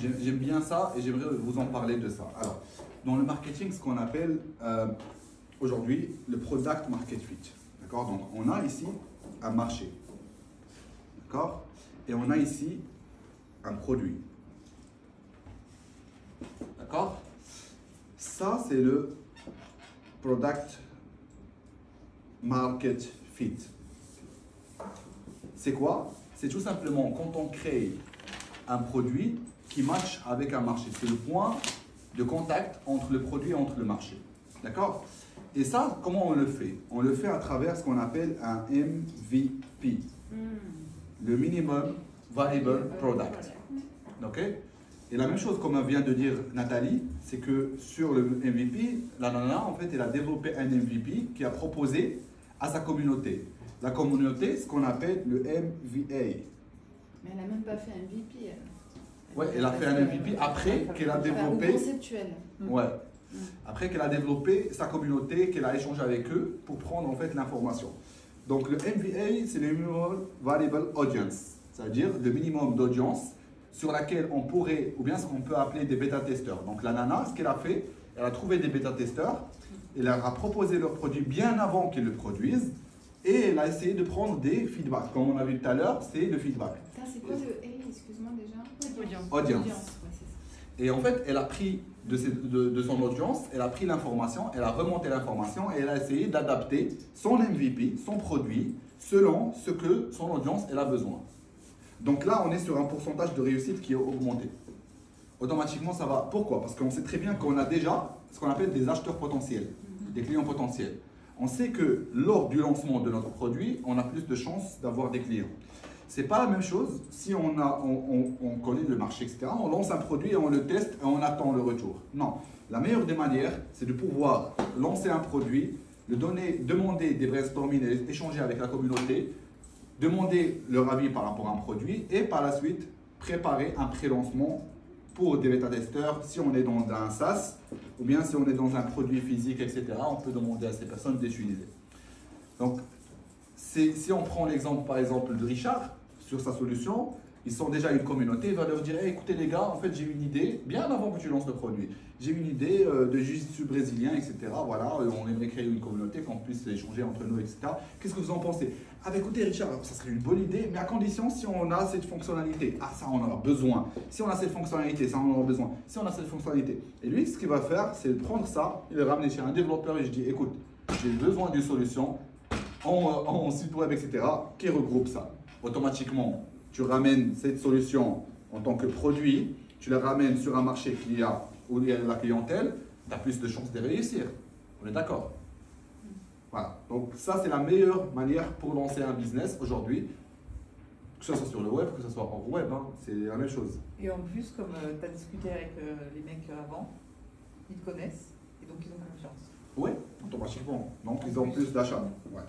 J'aime bien ça et j'aimerais vous en parler de ça. Alors, dans le marketing, ce qu'on appelle euh, aujourd'hui le product market fit. D'accord? Donc, on a ici un marché. D'accord? Et on a ici un produit. D'accord? Ça, c'est le product market fit. C'est quoi? C'est tout simplement quand on crée un produit qui match avec un marché. C'est le point de contact entre le produit et entre le marché. D'accord? Et ça, comment on le fait? On le fait à travers ce qu'on appelle un MVP. Le Minimum Valuable Product. Ok? Et la même chose, comme vient de dire Nathalie, c'est que sur le MVP, la nana, en fait, elle a développé un MVP qui a proposé à sa communauté. La communauté, ce qu'on appelle le MVA. Mais elle n'a même pas fait un MVP. elle. Ouais, elle a fait un MVP après qu'elle a développé. conceptuel. Ouais. Après qu'elle a développé sa communauté, qu'elle a échangé avec eux pour prendre en fait l'information. Donc le MVA, c'est le Minimum Valuable Audience, c'est-à-dire le minimum d'audience sur laquelle on pourrait, ou bien ce qu'on peut appeler des bêta-testeurs. Donc la nana, ce qu'elle a fait, elle a trouvé des bêta-testeurs, elle leur a proposé leur produit bien avant qu'ils le produisent, et elle a essayé de prendre des feedbacks. Comme on a vu tout à l'heure, c'est le feedback. Ça, c'est quoi le A, excuse-moi déjà Audience. Audience. ouais. Et en fait, elle a pris de, ses- de- de son audience, elle a pris l'information, elle a remonté l'information et elle a essayé d'adapter son MVP, son produit, selon ce que son audience elle a besoin. Donc là, on est sur un pourcentage de réussite qui est augmenté. Automatiquement, ça va. Pourquoi? Parce qu'on sait très bien qu'on a déjà ce qu'on appelle des acheteurs potentiels, des clients potentiels. On sait que lors du lancement de notre produit, on a plus de chances d'avoir des clients. C'est pas la même chose si on, a, on, on- on connaît le marché, etc. On lance un produit et on le teste et on attend le retour. Non. La meilleure des manières, c'est de pouvoir lancer un produit, le donner, demander des brainstorming et échanger avec la communauté, demander leur avis par rapport à un produit et par la suite préparer un pré-lancement pour des bêta-testeurs si on est dans un SaaS ou bien si on est dans un produit physique, etc. On peut demander à ces personnes d'utiliser. Donc, si on prend l'exemple par exemple de Richard sur sa solution, ils sont déjà une communauté, il va leur dire Hey, écoutez les gars, en fait j'ai une idée, bien avant que tu lances le produit, j'ai une idée euh, de jiu-jitsu brésilien, etc. Voilà, euh, on aimerait créer une communauté, qu'on puisse échanger entre nous, etc. Qu'est-ce que vous en pensez? Ah bah écoutez Richard, ça serait une bonne idée, mais à condition si on a cette fonctionnalité. Ah ça on en a besoin. Si on a cette fonctionnalité, ça on en a besoin. Si on a cette fonctionnalité. Et lui, ce qu'il va faire, c'est prendre ça, il le ramener chez un développeur et je dis écoute, j'ai besoin d'une solution en, en site web, etc., qui regroupe ça. Automatiquement, tu ramènes cette solution en tant que produit, tu la ramènes sur un marché qui a, où il y a la clientèle, tu as plus de chances de réussir. On est d'accord? Voilà. Donc ça, c'est la meilleure manière pour lancer un business aujourd'hui, que ce soit sur le web, que ce soit hors web, hein, c'est la même chose. Et en plus, comme tu as discuté avec euh, les mecs avant, ils te connaissent et donc ils ont confiance. Oui, automatiquement. Donc ils ont plus d'achats. Ouais.